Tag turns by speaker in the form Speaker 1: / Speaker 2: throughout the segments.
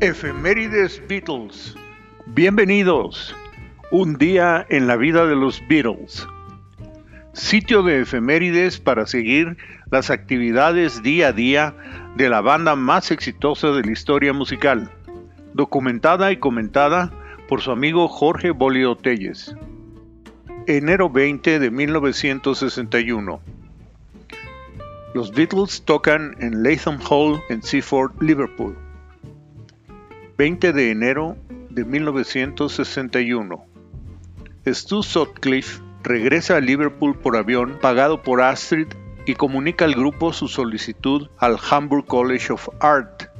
Speaker 1: Efemérides Beatles. Bienvenidos. Un día en la vida de los Beatles. Sitio de efemérides para seguir las actividades día a día de la banda más exitosa de la historia musical. Documentada y comentada por su amigo Jorge Bolio Telles. Enero 20 de 1961. Los Beatles tocan en Latham Hall en Seaford, Liverpool. 20 de enero de 1961. Stu Sutcliffe regresa a Liverpool por avión pagado por Astrid y comunica al grupo su solicitud al Hamburg College of Art,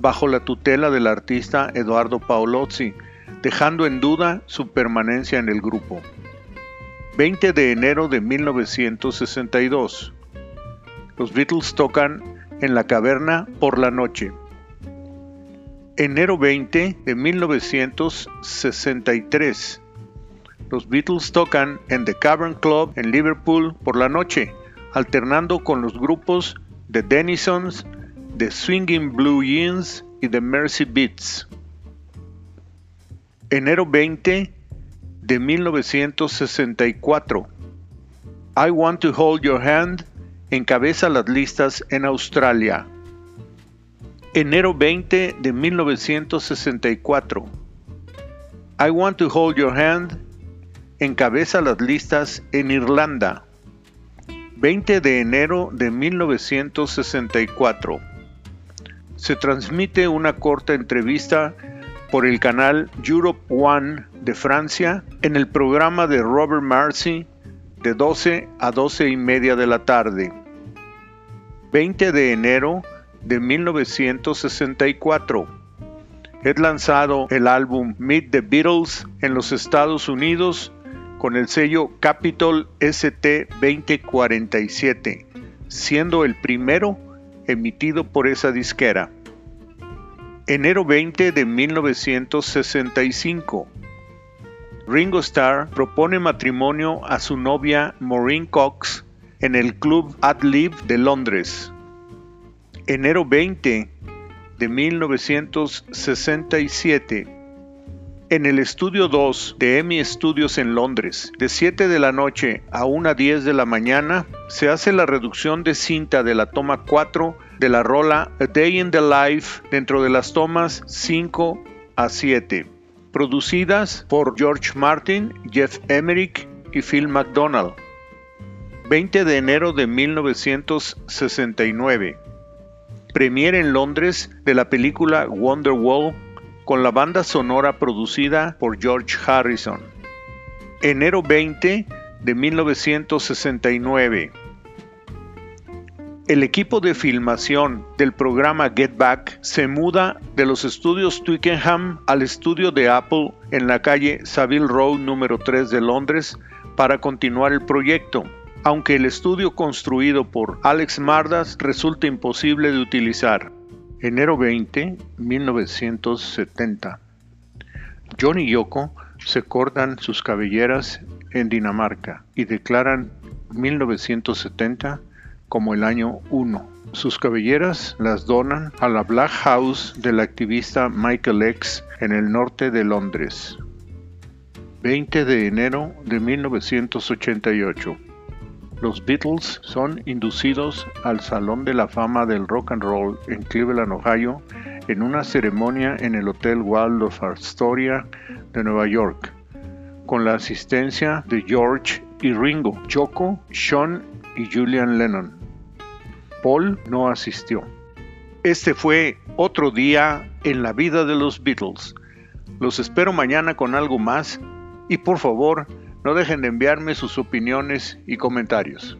Speaker 1: bajo la tutela del artista Eduardo Paolozzi, dejando en duda su permanencia en el grupo. 20 de enero de 1962. Los Beatles tocan en la caverna por la noche. Enero 20 de 1963. Los Beatles tocan en The Cavern Club en Liverpool por la noche, alternando con los grupos The Denisons, The Swinging Blue Jeans y The Mercy Beats. Enero 20 de 1964. I Want to Hold Your Hand encabeza las listas en Australia. Enero 20 de 1964. I Want to Hold Your Hand encabeza las listas en Irlanda. 20 de enero de 1964. Se transmite una corta entrevista por el canal Europe One de Francia en el programa de Robert Marcy de 12 a 12 y media de la tarde. 20 de enero de 1964. Es lanzado el álbum Meet the Beatles en los Estados Unidos con el sello Capitol ST 2047, siendo el primero emitido por esa disquera. Enero 20 de 1965. Ringo Starr propone matrimonio a su novia Maureen Cox en el Club Adlib de Londres. Enero 20 de 1967. En el estudio 2 de EMI Studios en Londres, de 7 de la noche a 1.10 de la mañana, se hace la reducción de cinta de la toma 4 de la rola A Day in the Life dentro de las tomas 5 a 7, producidas por George Martin, Jeff Emerick y Phil McDonald. 20 de enero de 1969. Premiere en Londres de la película Wonderwall con la banda sonora producida por George Harrison. Enero 20 de 1969. El equipo de filmación del programa Get Back se muda de los estudios Twickenham al estudio de Apple en la calle Savile Road número 3 de Londres para continuar el proyecto aunque el estudio construido por Alex Mardas resulta imposible de utilizar. Enero 20, 1970. John y Yoko se cortan sus cabelleras en Dinamarca y declaran 1970 como el año 1. Sus cabelleras las donan a la Black House del activista Michael X en el norte de Londres. 20 de enero de 1988 los Beatles son inducidos al Salón de la Fama del Rock and Roll en Cleveland, Ohio, en una ceremonia en el Hotel Waldorf Astoria de Nueva York, con la asistencia de George y Ringo, Choco, Sean y Julian Lennon. Paul no asistió. Este fue otro día en la vida de los Beatles. Los espero mañana con algo más y por favor, no dejen de enviarme sus opiniones y comentarios.